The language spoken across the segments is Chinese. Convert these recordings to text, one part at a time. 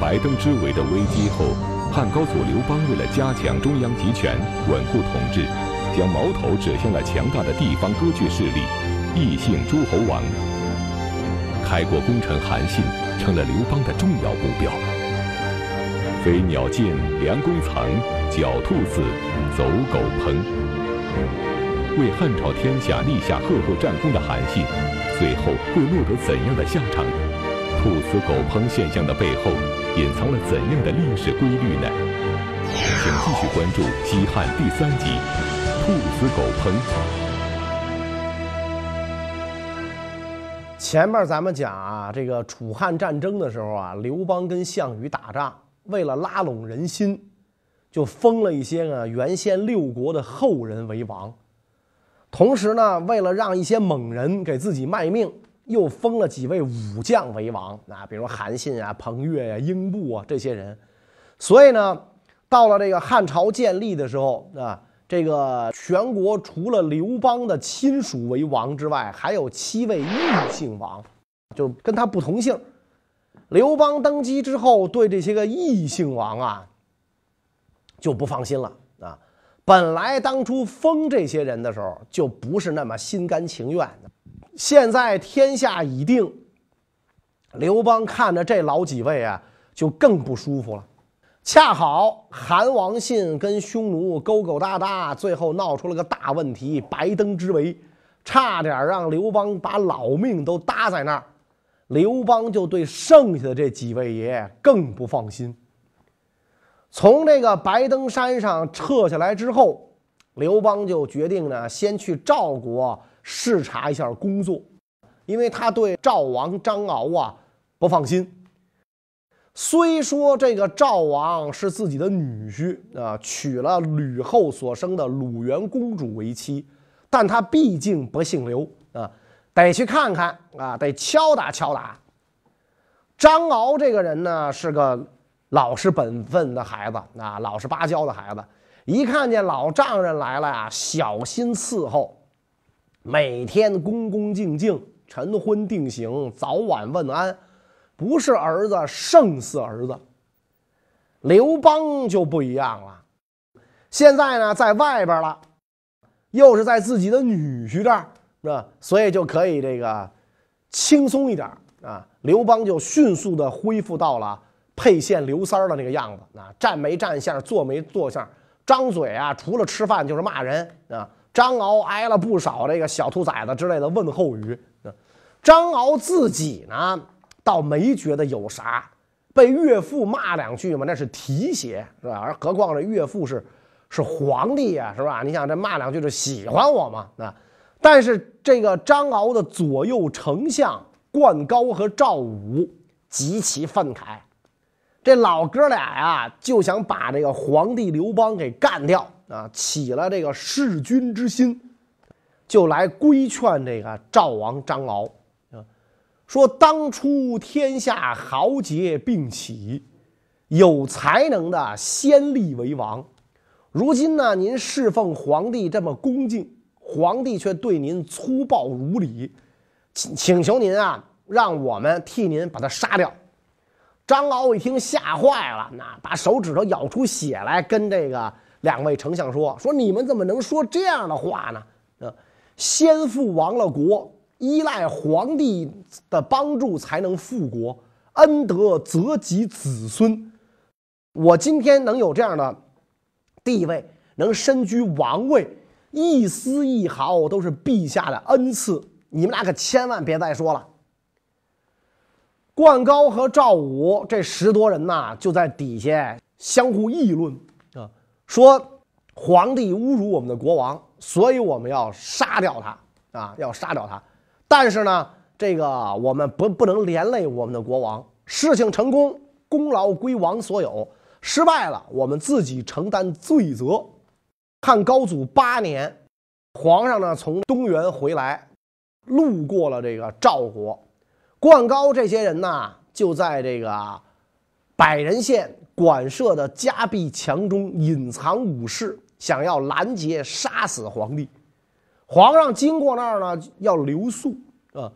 白登之围的危机后，汉高祖刘邦为了加强中央集权、稳固统治，将矛头指向了强大的地方割据势力——异姓诸侯王。开国功臣韩信成了刘邦的重要目标。飞鸟尽，良弓藏；狡兔死，走狗烹。为汉朝天下立下赫赫战功的韩信，最后会落得怎样的下场？兔死狗烹现象的背后，隐藏了怎样的历史规律呢？请继续关注《西汉》第三集《兔死狗烹》。前面咱们讲啊，这个楚汉战争的时候啊，刘邦跟项羽打仗，为了拉拢人心，就封了一些个原先六国的后人为王，同时呢，为了让一些猛人给自己卖命。又封了几位武将为王啊，比如韩信啊、彭越呀、英布啊这些人。所以呢，到了这个汉朝建立的时候啊，这个全国除了刘邦的亲属为王之外，还有七位异姓王，就跟他不同姓。刘邦登基之后，对这些个异姓王啊就不放心了啊。本来当初封这些人的时候，就不是那么心甘情愿的。现在天下已定，刘邦看着这老几位啊，就更不舒服了。恰好韩王信跟匈奴勾勾搭搭，最后闹出了个大问题——白登之围，差点让刘邦把老命都搭在那儿。刘邦就对剩下的这几位爷更不放心。从这个白登山上撤下来之后，刘邦就决定呢，先去赵国。视察一下工作，因为他对赵王张敖啊不放心。虽说这个赵王是自己的女婿啊，娶了吕后所生的鲁元公主为妻，但他毕竟不姓刘啊，得去看看啊，得敲打敲打。张敖这个人呢，是个老实本分的孩子啊，老实巴交的孩子，一看见老丈人来了呀，小心伺候。每天恭恭敬敬，晨昏定省，早晚问安，不是儿子胜似儿子。刘邦就不一样了，现在呢在外边了，又是在自己的女婿这儿，是吧？所以就可以这个轻松一点啊。刘邦就迅速的恢复到了沛县刘三儿的那个样子啊，站没站相，坐没坐相，张嘴啊，除了吃饭就是骂人啊。张敖挨了不少这个小兔崽子之类的问候语，张敖自己呢倒没觉得有啥，被岳父骂两句嘛，那是提携是吧？而何况这岳父是是皇帝呀，是吧？你想这骂两句就喜欢我嘛？啊！但是这个张敖的左右丞相灌高和赵武极其愤慨，这老哥俩呀就想把这个皇帝刘邦给干掉。啊，起了这个弑君之心，就来规劝这个赵王张敖啊，说当初天下豪杰并起，有才能的先立为王，如今呢，您侍奉皇帝这么恭敬，皇帝却对您粗暴无礼，请请求您啊，让我们替您把他杀掉。张敖一听吓坏了，那把手指头咬出血来，跟这个。两位丞相说：“说你们怎么能说这样的话呢？啊，先父亡了国，依赖皇帝的帮助才能复国，恩德泽及子孙。我今天能有这样的地位，能身居王位，一丝一毫都是陛下的恩赐。你们俩可千万别再说了。”灌高和赵武这十多人呐，就在底下相互议论。说皇帝侮辱我们的国王，所以我们要杀掉他啊！要杀掉他。但是呢，这个我们不不能连累我们的国王。事情成功，功劳归王所有；失败了，我们自己承担罪责。汉高祖八年，皇上呢从东原回来，路过了这个赵国，灌高这些人呢就在这个百人县。馆舍的夹壁墙中隐藏武士，想要拦截杀死皇帝。皇上经过那儿呢，要留宿啊。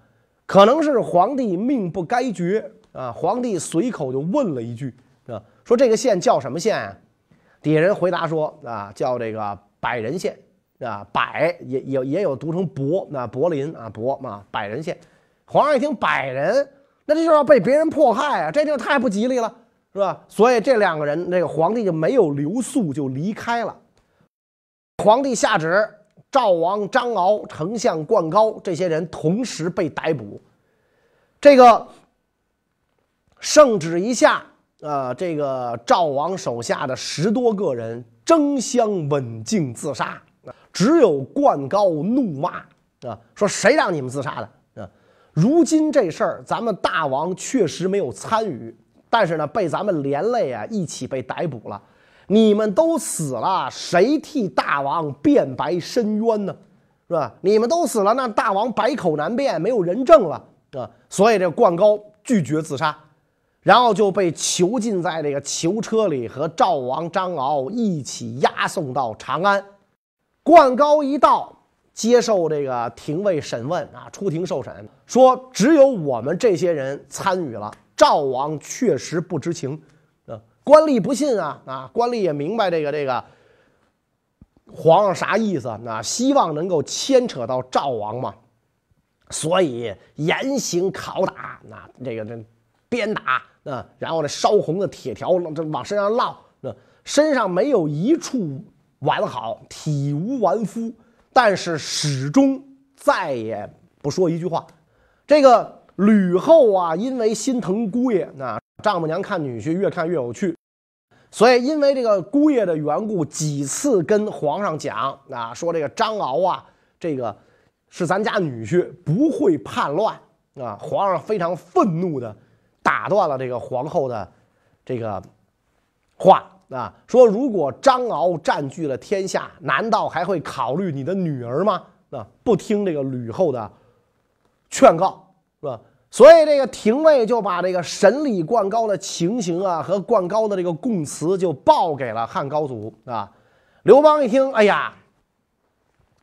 可能是皇帝命不该绝，啊，皇帝随口就问了一句啊，说这个县叫什么县啊？底下人回答说啊，叫这个百人县啊，百也也也有读成伯，那柏林啊，伯嘛，百人县。皇上一听百人，那这就要被别人迫害啊，这就太不吉利了，是吧？所以这两个人，这个皇帝就没有留宿，就离开了。皇帝下旨，赵王张敖、丞相灌高这些人同时被逮捕。这个圣旨一下，啊，这个赵王手下的十多个人争相刎颈自杀，只有灌高怒骂啊，说谁让你们自杀的啊？如今这事儿，咱们大王确实没有参与，但是呢，被咱们连累啊，一起被逮捕了。你们都死了，谁替大王辩白申冤呢？是吧？你们都死了，那大王百口难辩，没有人证了啊！所以这灌高拒绝自杀，然后就被囚禁在这个囚车里，和赵王张敖一起押送到长安。灌高一到，接受这个廷尉审问啊，出庭受审，说只有我们这些人参与了，赵王确实不知情。啊官吏不信啊啊！官吏也明白这个这个皇上啥意思啊？希望能够牵扯到赵王嘛，所以严刑拷打，那这个这鞭打啊，然后呢烧红的铁条这往身上烙，那身上没有一处完好，体无完肤，但是始终再也不说一句话。这个吕后啊，因为心疼姑爷那。丈母娘看女婿越看越有趣，所以因为这个姑爷的缘故，几次跟皇上讲啊，说这个张敖啊，这个是咱家女婿，不会叛乱啊。皇上非常愤怒的打断了这个皇后的这个话啊，说如果张敖占据了天下，难道还会考虑你的女儿吗？啊，不听这个吕后的劝告，是吧？所以这个廷尉就把这个审理灌高的情形啊和灌高的这个供词就报给了汉高祖啊。刘邦一听，哎呀，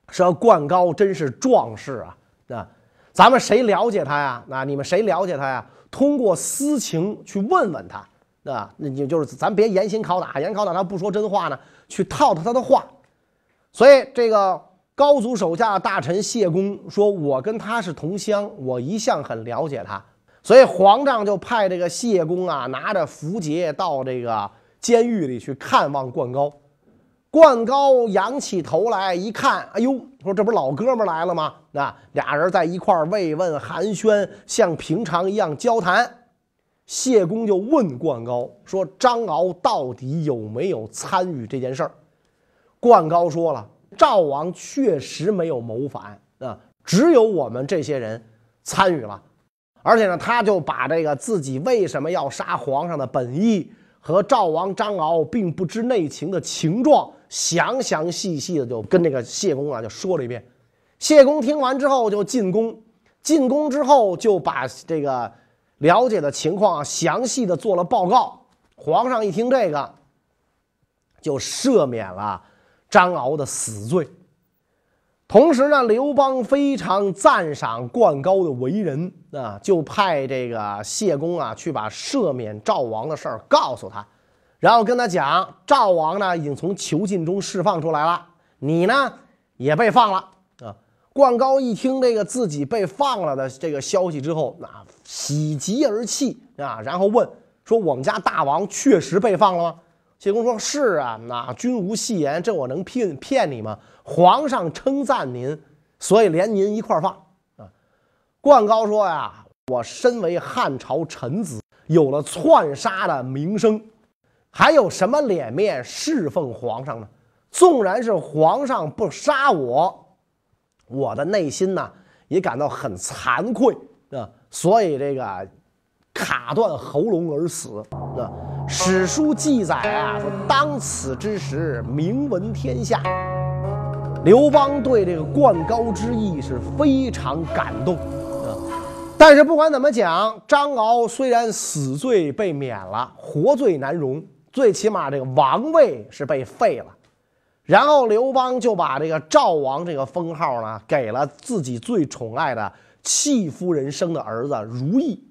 说灌高真是壮士啊啊！咱们谁了解他呀？那你们谁了解他呀？通过私情去问问他啊。那你就是咱别严刑拷打，严拷打他不说真话呢，去套他他的话。所以这个。高祖手下的大臣谢公说：“我跟他是同乡，我一向很了解他，所以皇上就派这个谢公啊，拿着符节到这个监狱里去看望灌高。灌高仰起头来一看，哎呦，说这不是老哥们来了吗？那俩人在一块慰问寒暄，像平常一样交谈。谢公就问灌高说：张敖到底有没有参与这件事儿？灌高说了。”赵王确实没有谋反啊，只有我们这些人参与了，而且呢，他就把这个自己为什么要杀皇上的本意和赵王张敖并不知内情的情状，详详细细的就跟这个谢公啊就说了一遍。谢公听完之后就进宫，进宫之后就把这个了解的情况详细的做了报告。皇上一听这个，就赦免了。张敖的死罪。同时呢，刘邦非常赞赏灌高的为人啊，就派这个谢公啊去把赦免赵王的事儿告诉他，然后跟他讲，赵王呢已经从囚禁中释放出来了，你呢也被放了啊。灌高一听这个自己被放了的这个消息之后，那喜极而泣啊，然后问说：“我们家大王确实被放了吗？”谢公说：“是啊，那君无戏言，这我能骗骗你吗？皇上称赞您，所以连您一块放啊。”灌高说：“呀，我身为汉朝臣子，有了篡杀的名声，还有什么脸面侍奉皇上呢？纵然是皇上不杀我，我的内心呢也感到很惭愧啊。所以这个卡断喉咙而死啊。”史书记载啊，说当此之时，名闻天下。刘邦对这个灌高之意是非常感动啊。但是不管怎么讲，张敖虽然死罪被免了，活罪难容，最起码这个王位是被废了。然后刘邦就把这个赵王这个封号呢，给了自己最宠爱的戚夫人生的儿子如意。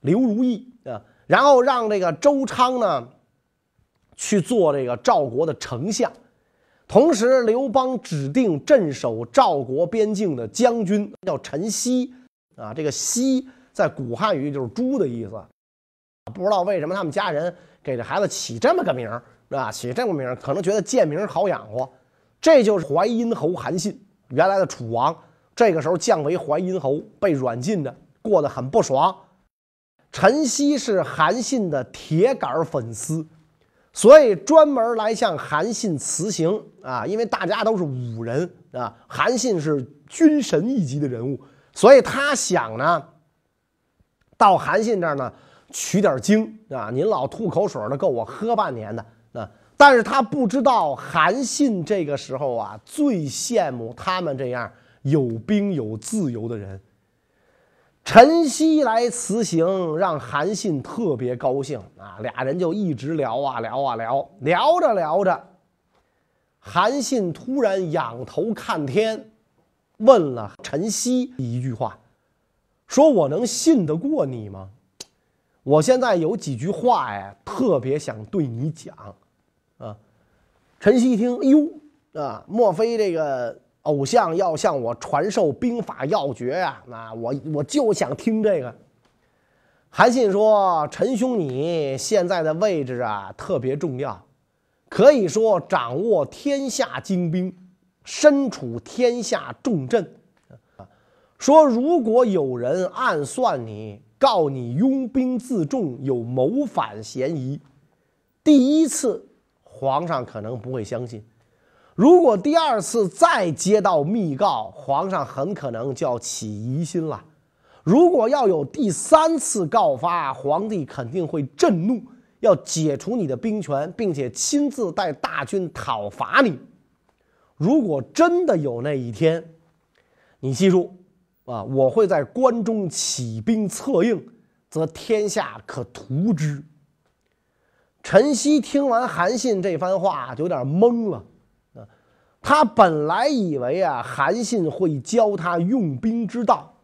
刘如意，然后让这个周昌呢去做这个赵国的丞相，同时刘邦指定镇守赵国边境的将军叫陈豨啊，这个豨在古汉语就是猪的意思，不知道为什么他们家人给这孩子起这么个名儿，是吧？起这么名儿，可能觉得贱名好养活。这就是淮阴侯韩信，原来的楚王，这个时候降为淮阴侯，被软禁着，过得很不爽。陈豨是韩信的铁杆粉丝，所以专门来向韩信辞行啊，因为大家都是武人啊，韩信是军神一级的人物，所以他想呢，到韩信这儿呢取点经啊，您老吐口水的，够我喝半年的啊。但是他不知道，韩信这个时候啊，最羡慕他们这样有兵有自由的人。陈豨来辞行，让韩信特别高兴啊，俩人就一直聊啊聊啊聊，聊着聊着，韩信突然仰头看天，问了陈豨一句话，说我能信得过你吗？我现在有几句话呀，特别想对你讲。啊，陈曦一听，哎呦，啊，莫非这个偶像要向我传授兵法要诀呀？那我我就想听这个。韩信说：“陈兄，你现在的位置啊，特别重要，可以说掌握天下精兵，身处天下重镇。说如果有人暗算你，告你拥兵自重，有谋反嫌疑，第一次。”皇上可能不会相信，如果第二次再接到密告，皇上很可能就要起疑心了。如果要有第三次告发，皇帝肯定会震怒，要解除你的兵权，并且亲自带大军讨伐你。如果真的有那一天，你记住啊，我会在关中起兵策应，则天下可图之。陈曦听完韩信这番话，就有点懵了。他本来以为啊，韩信会教他用兵之道，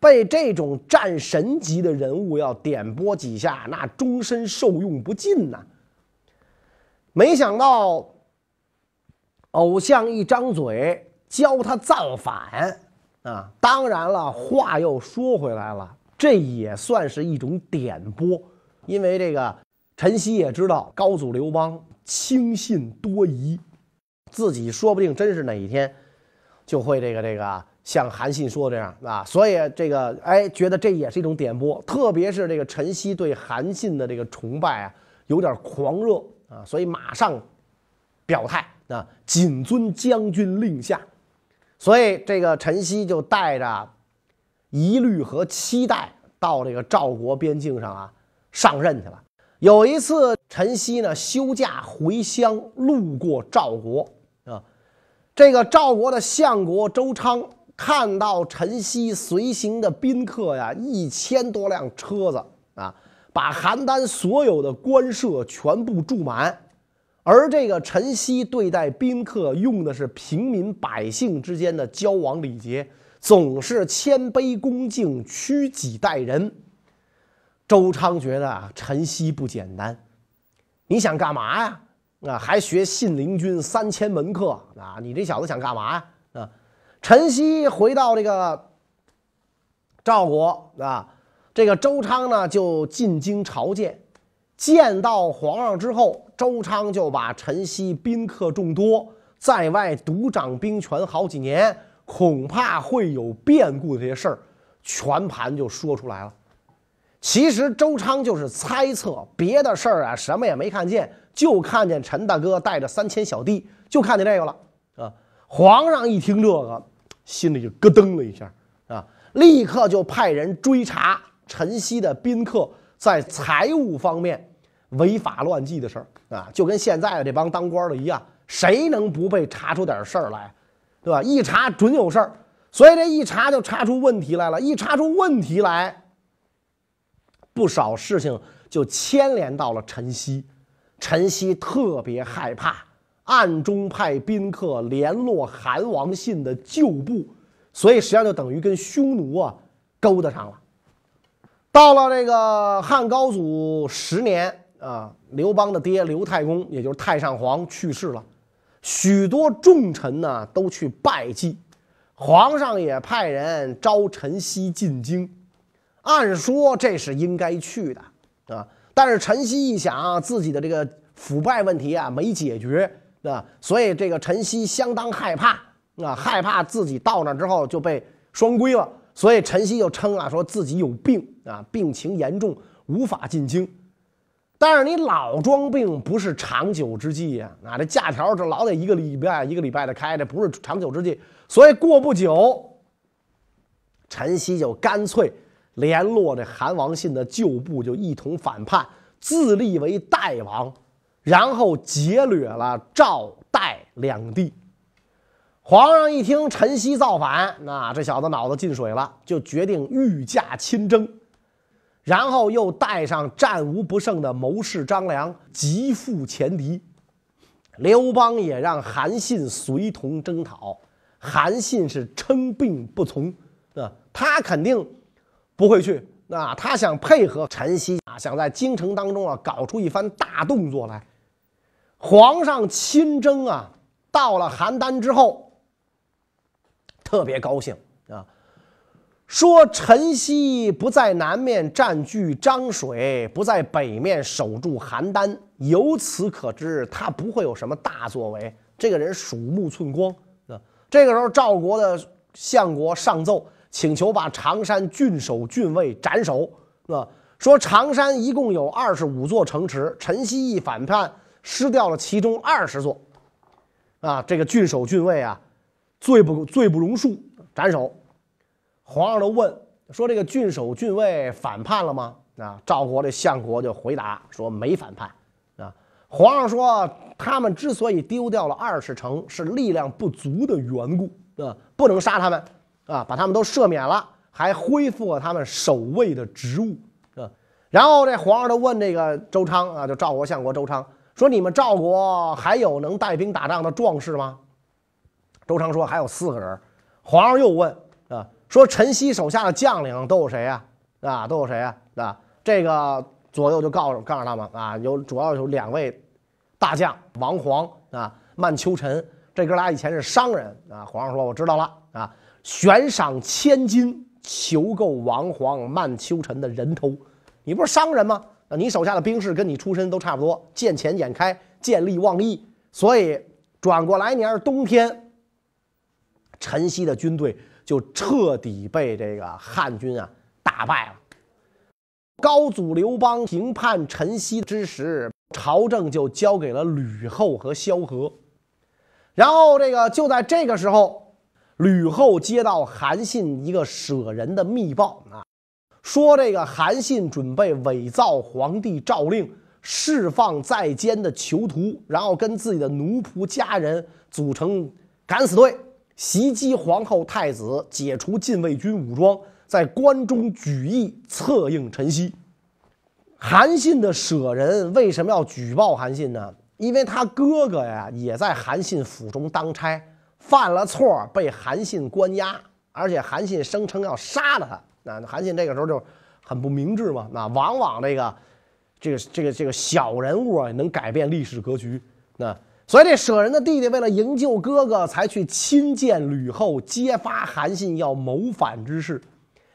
被这种战神级的人物要点拨几下，那终身受用不尽呐。没想到，偶像一张嘴教他造反啊！当然了，话又说回来了，这也算是一种点拨，因为这个。陈曦也知道高祖刘邦轻信多疑，自己说不定真是哪一天就会这个这个像韩信说这样啊，所以这个哎，觉得这也是一种点拨，特别是这个陈曦对韩信的这个崇拜啊，有点狂热啊，所以马上表态啊，谨遵将军令下。所以这个陈曦就带着疑虑和期待到这个赵国边境上啊上任去了。有一次，陈曦呢休假回乡，路过赵国。这个赵国的相国周昌看到陈曦随行的宾客呀，一千多辆车子啊，把邯郸所有的官舍全部住满，而这个陈曦对待宾客用的是平民百姓之间的交往礼节，总是谦卑恭敬，屈己待人。周昌觉得啊，陈曦不简单，你想干嘛呀？啊，还学信陵君三千门客啊？你这小子想干嘛呀？啊，陈曦回到这个赵国啊，这个周昌呢就进京朝见，见到皇上之后，周昌就把陈曦宾客众多，在外独掌兵权好几年，恐怕会有变故这些事儿，全盘就说出来了。其实周昌就是猜测，别的事儿啊什么也没看见，就看见陈大哥带着三千小弟，就看见这个了啊！皇上一听这个，心里就咯噔了一下啊，立刻就派人追查陈曦的宾客在财务方面违法乱纪的事儿啊，就跟现在的这帮当官的一样，谁能不被查出点事儿来，对吧？一查准有事儿，所以这一查就查出问题来了，一查出问题来。不少事情就牵连到了陈曦，陈曦特别害怕，暗中派宾客联络韩王信的旧部，所以实际上就等于跟匈奴啊勾搭上了。到了这个汉高祖十年啊，刘邦的爹刘太公，也就是太上皇去世了，许多重臣呢都去拜祭，皇上也派人召陈豨进京。按说这是应该去的啊，但是陈曦一想自己的这个腐败问题啊没解决啊，所以这个陈曦相当害怕啊，害怕自己到那之后就被双规了。所以陈曦就称啊，说自己有病啊，病情严重，无法进京。但是你老装病不是长久之计呀，啊，这假条这老得一个礼拜一个礼拜的开，这不是长久之计。所以过不久，陈曦就干脆联络这韩王信的旧部，就一同反叛，自立为代王，然后劫掠了赵代两地。皇上一听陈豨造反，那这小子脑子进水了，就决定御驾亲征，然后又带上战无不胜的谋士张良，急赴前敌。刘邦也让韩信随同征讨，韩信是称病不从，啊，他肯定不会去，那他想配合陈豨啊，想在京城当中啊搞出一番大动作来。皇上亲征啊，到了邯郸之后。特别高兴啊！说陈豨不在南面占据漳水，不在北面守住邯郸，由此可知他不会有什么大作为。这个人鼠目寸光啊！这个时候，赵国的相国上奏，请求把常山郡守郡尉斩首啊！说常山一共有二十五座城池，陈豨一反叛，失掉了其中二十座啊！这个郡守郡尉啊！罪不罪不容恕，斩首。皇上都问说：“这个郡守郡尉反叛了吗？”啊，赵国的相国就回答说：“没反叛。”啊，皇上说：“他们之所以丢掉了二十城，是力量不足的缘故啊，不能杀他们啊，把他们都赦免了，还恢复了他们守卫的职务啊。”然后这皇上就问这个周昌啊，就赵国相国周昌说：“你们赵国还有能带兵打仗的壮士吗？”周昌说：“还有四个人。”皇上又问：“啊，说陈豨手下的将领都有谁呀？啊，都有谁呀？啊，这个左右就告诉告诉他们啊，有主要有两位大将王黄啊、曼秋臣，这哥俩以前是商人啊。”皇上说：“我知道了啊，悬赏千金求购王皇、曼秋臣的人头。你不是商人吗？啊，你手下的兵士跟你出身都差不多，见钱眼开，见利忘义，所以转过来年冬天。”陈豨的军队就彻底被这个汉军啊打败了。高祖刘邦平叛陈豨之时，朝政就交给了吕后和萧何。然后这个就在这个时候，吕后接到韩信一个舍人的密报啊，说这个韩信准备伪造皇帝诏令，释放在监的囚徒，然后跟自己的奴仆家人组成敢死队。袭击皇后太子，解除禁卫军武装，在关中举义策应陈豨。韩信的舍人为什么要举报韩信呢？因为他哥哥呀也在韩信府中当差，犯了错被韩信关押，而且韩信声称要杀了他。那韩信这个时候就很不明智嘛。那往往这个这个这个这个小人物啊，能改变历史格局。那。所以这舍人的弟弟为了营救哥哥，才去亲见吕后，揭发韩信要谋反之事。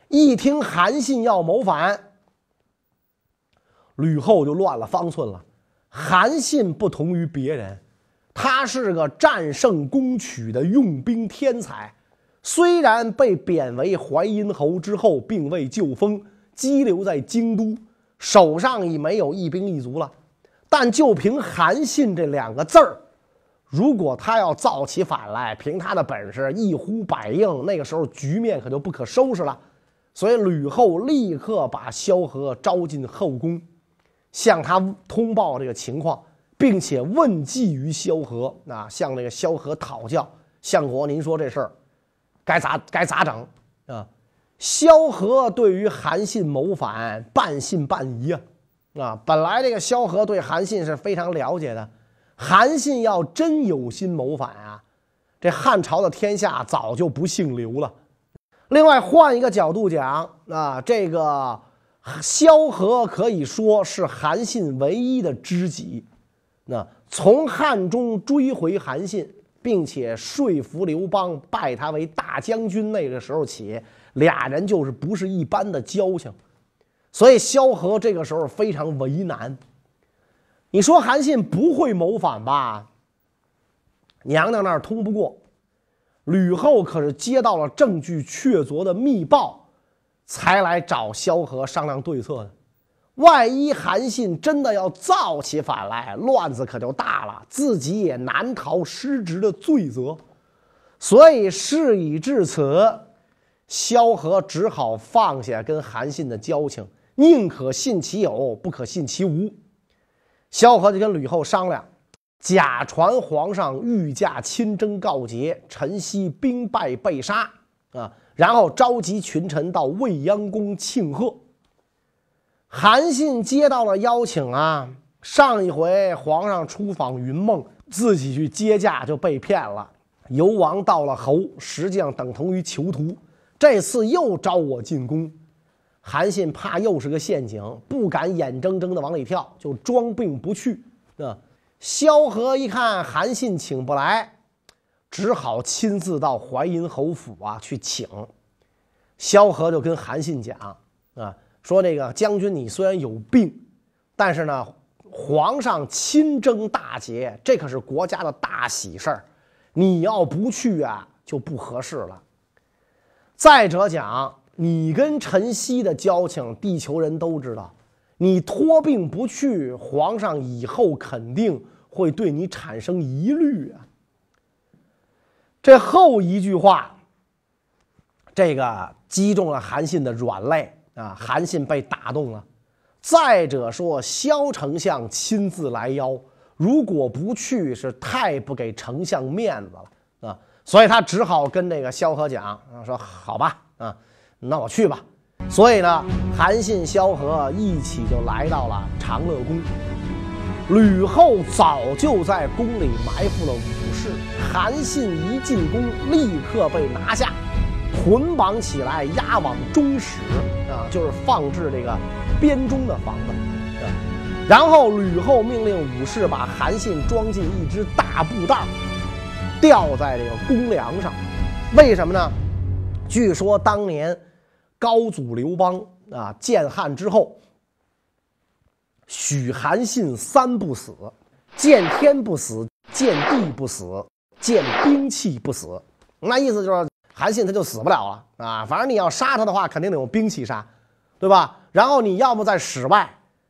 一听韩信要谋反，吕后就乱了方寸了。韩信不同于别人，他是个战胜攻取的用兵天才。虽然被贬为淮阴侯之后，并未就封，羁留在京都，手上已没有一兵一卒了。但就凭韩信这两个字儿。如果他要造起反来，凭他的本事一呼百应，那个时候局面可就不可收拾了。所以吕后立刻把萧何招进后宫，向他通报这个情况，并且问计于萧何，啊，向那个萧何讨教：相国，您说这事儿该咋该咋整啊？萧何对于韩信谋反半信半疑啊，啊，本来这个萧何对韩信是非常了解的。韩信要真有心谋反啊，这汉朝的天下早就不姓刘了。另外，换一个角度讲啊，这个萧何可以说是韩信唯一的知己。那从汉中追回韩信，并且说服刘邦拜他为大将军那个时候起，俩人就是不是一般的交情。所以萧何这个时候非常为难。你说韩信不会谋反吧？娘娘那儿通不过。吕后可是接到了证据确凿的密报，才来找萧何商量对策的。万一韩信真的要造起反来，乱子可就大了，自己也难逃失职的罪责。所以事已至此，萧何只好放下跟韩信的交情，宁可信其有，不可信其无。萧何就跟吕后商量，假传皇上御驾亲征告捷，陈豨兵败被杀啊，然后召集群臣到未央宫庆贺。韩信接到了邀请啊，上一回皇上出访云梦，自己去接驾就被骗了，游王到了侯，实际上等同于囚徒。这次又招我进宫，韩信怕又是个陷阱，不敢眼睁睁的往里跳，就装病不去。啊，萧何一看韩信请不来，只好亲自到淮阴侯府啊去请。萧何就跟韩信讲啊。说这个将军，你虽然有病，但是呢，皇上亲征大捷，这可是国家的大喜事儿，你要不去啊，就不合适了。再者讲，你跟陈豨的交情，地球人都知道，你托病不去，皇上以后肯定会对你产生疑虑啊。这后一句话，这个击中了韩信的软肋。啊，韩信被打动了。再者说，萧丞相亲自来邀，如果不去，是太不给丞相面子了啊！所以他只好跟这个萧何讲，说：“好吧，啊，那我去吧。”所以呢，韩信、萧何一起就来到了长乐宫。吕后早就在宫里埋伏了武士，韩信一进宫，立刻被拿下。捆绑起来，押往中室啊，就是放置这个编钟的房子。然后吕后命令武士把韩信装进一只大布袋，吊在这个公梁上。为什么呢？据说当年高祖刘邦啊建汉之后，许韩信三不死：见天不死，见地不死，见兵器不死。那意思就是。韩信他就死不了了啊！反正你要杀他的话，肯定得用兵器杀，对吧？然后你要么在室外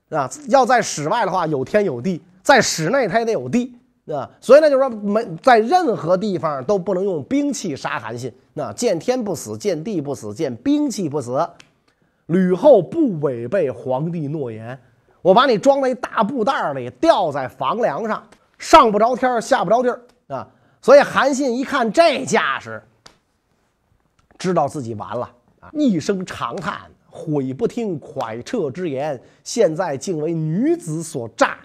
啊，要在室外的话有天有地，在室内他也得有地啊。所以呢，就是说没在任何地方都不能用兵器杀韩信。那见天不死，见地不死，见兵器不死。吕后不违背皇帝诺言，我把你装在一大布袋里，吊在房梁上，上不着天，下不着地啊。所以韩信一看这架势。知道自己完了啊！一声长叹，悔不听蒯彻之言，现在竟为女子所诈，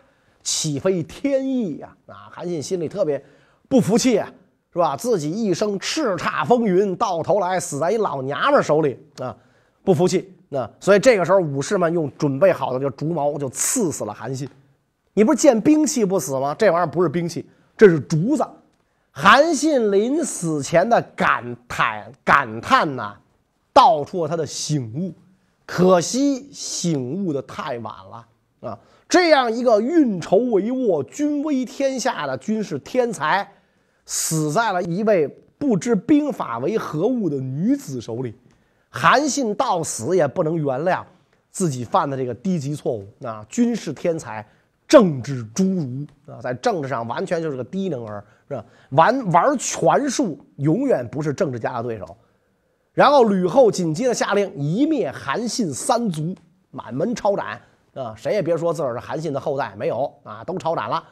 岂非天意呀？啊！韩信心里特别不服气啊，是吧？自己一生叱咤风云，到头来死在一老娘们手里啊，不服气。那所以这个时候，武士们用准备好的这竹矛就刺死了韩信。你不是见兵器不死吗？这玩意儿不是兵器，这是竹子。韩信临死前的感叹感叹呐，道出了他的醒悟。可惜醒悟的太晚了啊！这样一个运筹帷幄、军威天下的军事天才，死在了一位不知兵法为何物的女子手里。韩信到死也不能原谅自己犯的这个低级错误啊！军事天才。政治侏儒啊，在政治上完全就是个低能儿，是吧？玩玩权术，永远不是政治家的对手。然后吕后紧接着下令一灭韩信三族，满门抄斩啊！谁也别说自个儿是韩信的后代，没有啊，都抄斩了。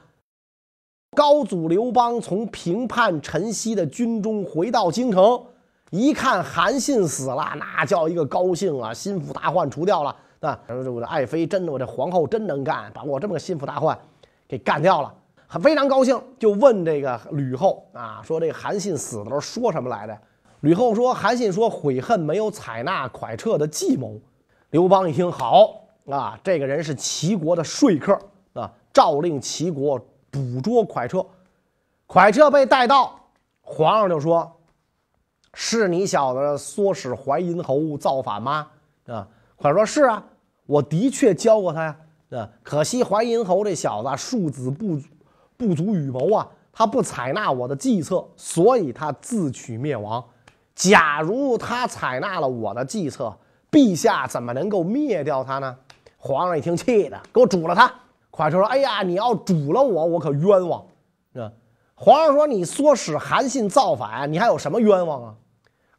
高祖刘邦从平叛陈豨的军中回到京城，一看韩信死了，那叫一个高兴啊，心腹大患除掉了。啊，说这我的爱妃真的，我这皇后真能干，把我这么个心腹大患给干掉了，非常高兴，就问这个吕后啊，说这个韩信死的时候说什么来着？吕后说，韩信说悔恨没有采纳蒯彻的计谋。刘邦一听，好啊，这个人是齐国的说客啊，诏令齐国捕捉蒯彻。蒯彻被带到，皇上就说：“是你小子唆使淮阴侯造反吗？”啊，蒯说：“是啊，我的确教过他呀。啊，可惜淮阴侯这小子庶子不不足与谋啊，他不采纳我的计策，所以他自取灭亡。假如他采纳了我的计策，陛下怎么能够灭掉他呢？”皇上一听，气的给我煮了他。蒯彻说：“哎呀，你要煮了我，我可冤枉。”啊，皇上说：“你唆使韩信造反，你还有什么冤枉啊？”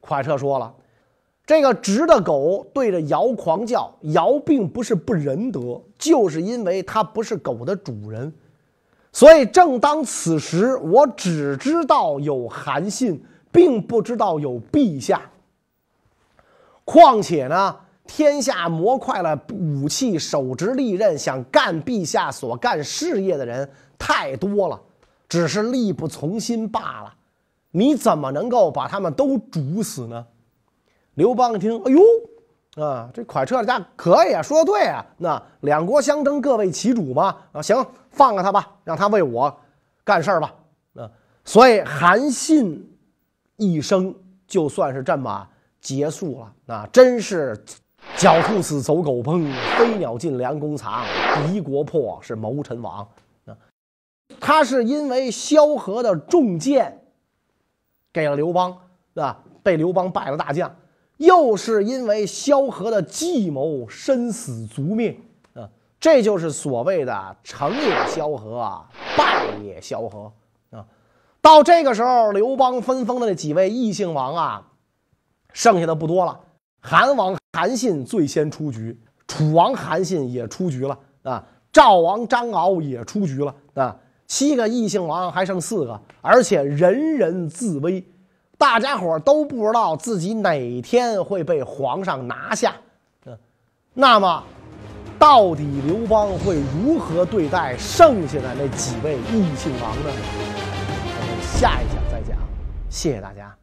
蒯彻说了。这个直的狗对着尧狂叫，尧并不是不仁德，就是因为他不是狗的主人。所以正当此时，我只知道有韩信，并不知道有陛下。况且呢，天下磨快了武器、手执利刃想干陛下所干事业的人太多了，只是力不从心罢了。你怎么能够把他们都煮死呢？刘邦一听，哎呦，啊，这蒯彻家可以啊，说的对啊，那两国相争，各为其主嘛，啊，行，放了他吧，让他为我干事儿吧，啊，所以韩信一生就算是这么结束了，啊，真是狡兔死，走狗烹，飞鸟尽，良弓藏，敌国破，是谋臣亡，啊，他是因为萧何的重剑给了刘邦，啊，被刘邦拜了大将。又是因为萧何的计谋，身死族灭啊！这就是所谓的成也萧何，败也萧何！到这个时候，刘邦分封的那几位异姓王啊，剩下的不多了。韩王韩信最先出局，楚王韩信也出局了啊！赵王张敖也出局了啊！七个异姓王还剩四个，而且人人自危。大家伙都不知道自己哪天会被皇上拿下，嗯，那么，到底刘邦会如何对待剩下的那几位异姓王呢？下一讲再讲谢谢大家。